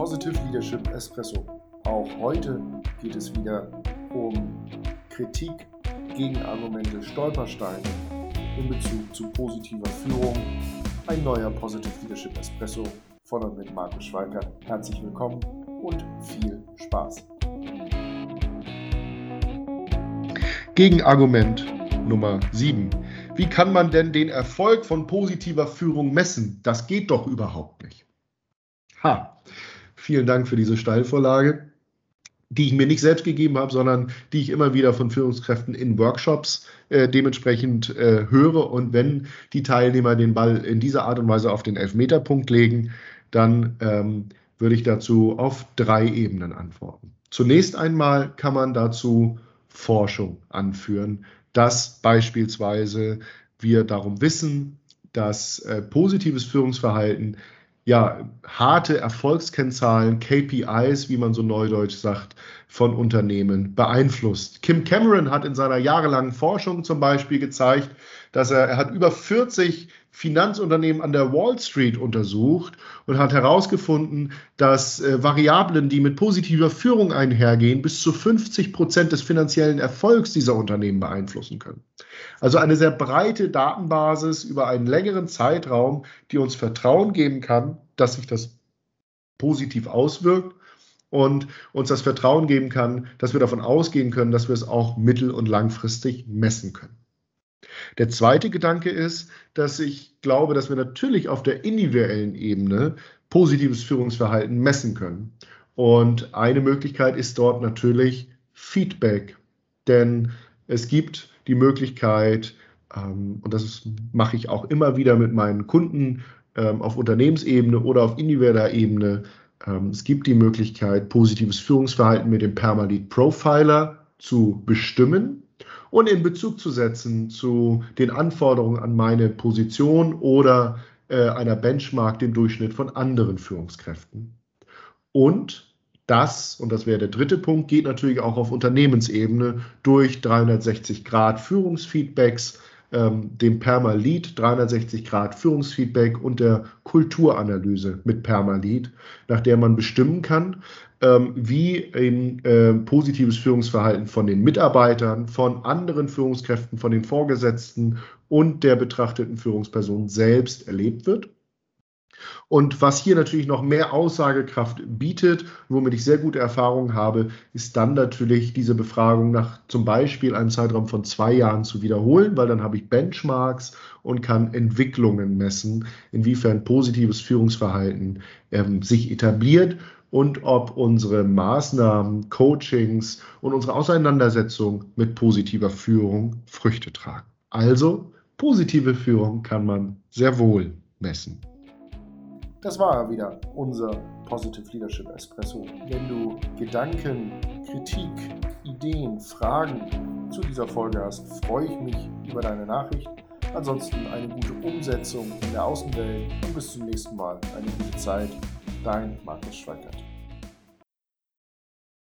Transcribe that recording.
Positive Leadership Espresso. Auch heute geht es wieder um Kritik, Gegenargumente, Stolpersteine in Bezug zu positiver Führung. Ein neuer Positive Leadership Espresso von und mit Markus Schweikert. Herzlich willkommen und viel Spaß. Gegenargument Nummer 7. Wie kann man denn den Erfolg von positiver Führung messen? Das geht doch überhaupt nicht. Ha, vielen Dank für diese Steilvorlage, die ich mir nicht selbst gegeben habe, sondern die ich immer wieder von Führungskräften in Workshops äh, dementsprechend äh, höre. Und wenn die Teilnehmer den Ball in dieser Art und Weise auf den Elfmeterpunkt legen, dann ähm, würde ich dazu auf drei Ebenen antworten. Zunächst einmal kann man dazu Forschung anführen, dass beispielsweise wir darum wissen, dass äh, positives Führungsverhalten ja, harte Erfolgskennzahlen, KPIs, wie man so neudeutsch sagt, von Unternehmen beeinflusst. Kim Cameron hat in seiner jahrelangen Forschung zum Beispiel gezeigt, dass er, er hat über 40 Finanzunternehmen an der Wall Street untersucht und hat herausgefunden, dass äh, Variablen, die mit positiver Führung einhergehen, bis zu 50 Prozent des finanziellen Erfolgs dieser Unternehmen beeinflussen können. Also eine sehr breite Datenbasis über einen längeren Zeitraum, die uns Vertrauen geben kann, dass sich das positiv auswirkt und uns das Vertrauen geben kann, dass wir davon ausgehen können, dass wir es auch mittel- und langfristig messen können. Der zweite Gedanke ist, dass ich glaube, dass wir natürlich auf der individuellen Ebene positives Führungsverhalten messen können. Und eine Möglichkeit ist dort natürlich Feedback. Denn es gibt die Möglichkeit, ähm, und das mache ich auch immer wieder mit meinen Kunden ähm, auf Unternehmensebene oder auf individueller Ebene, ähm, es gibt die Möglichkeit, positives Führungsverhalten mit dem Permalit Profiler zu bestimmen und in Bezug zu setzen zu den Anforderungen an meine Position oder äh, einer Benchmark, dem Durchschnitt von anderen Führungskräften. Und das, und das wäre der dritte Punkt, geht natürlich auch auf Unternehmensebene durch 360 Grad Führungsfeedbacks, ähm, dem Perma-Lead 360 Grad Führungsfeedback und der Kulturanalyse mit Perma-Lead, nach der man bestimmen kann, ähm, wie ein äh, positives Führungsverhalten von den Mitarbeitern, von anderen Führungskräften, von den Vorgesetzten und der betrachteten Führungsperson selbst erlebt wird. Und was hier natürlich noch mehr Aussagekraft bietet, womit ich sehr gute Erfahrungen habe, ist dann natürlich diese Befragung nach zum Beispiel einem Zeitraum von zwei Jahren zu wiederholen, weil dann habe ich Benchmarks und kann Entwicklungen messen, inwiefern positives Führungsverhalten ähm, sich etabliert und ob unsere Maßnahmen, Coachings und unsere Auseinandersetzung mit positiver Führung Früchte tragen. Also positive Führung kann man sehr wohl messen. Das war wieder unser Positive Leadership Espresso. Wenn du Gedanken, Kritik, Ideen, Fragen zu dieser Folge hast, freue ich mich über deine Nachricht. Ansonsten eine gute Umsetzung in der Außenwelt und bis zum nächsten Mal. Eine gute Zeit. Dein Markus Schweikert.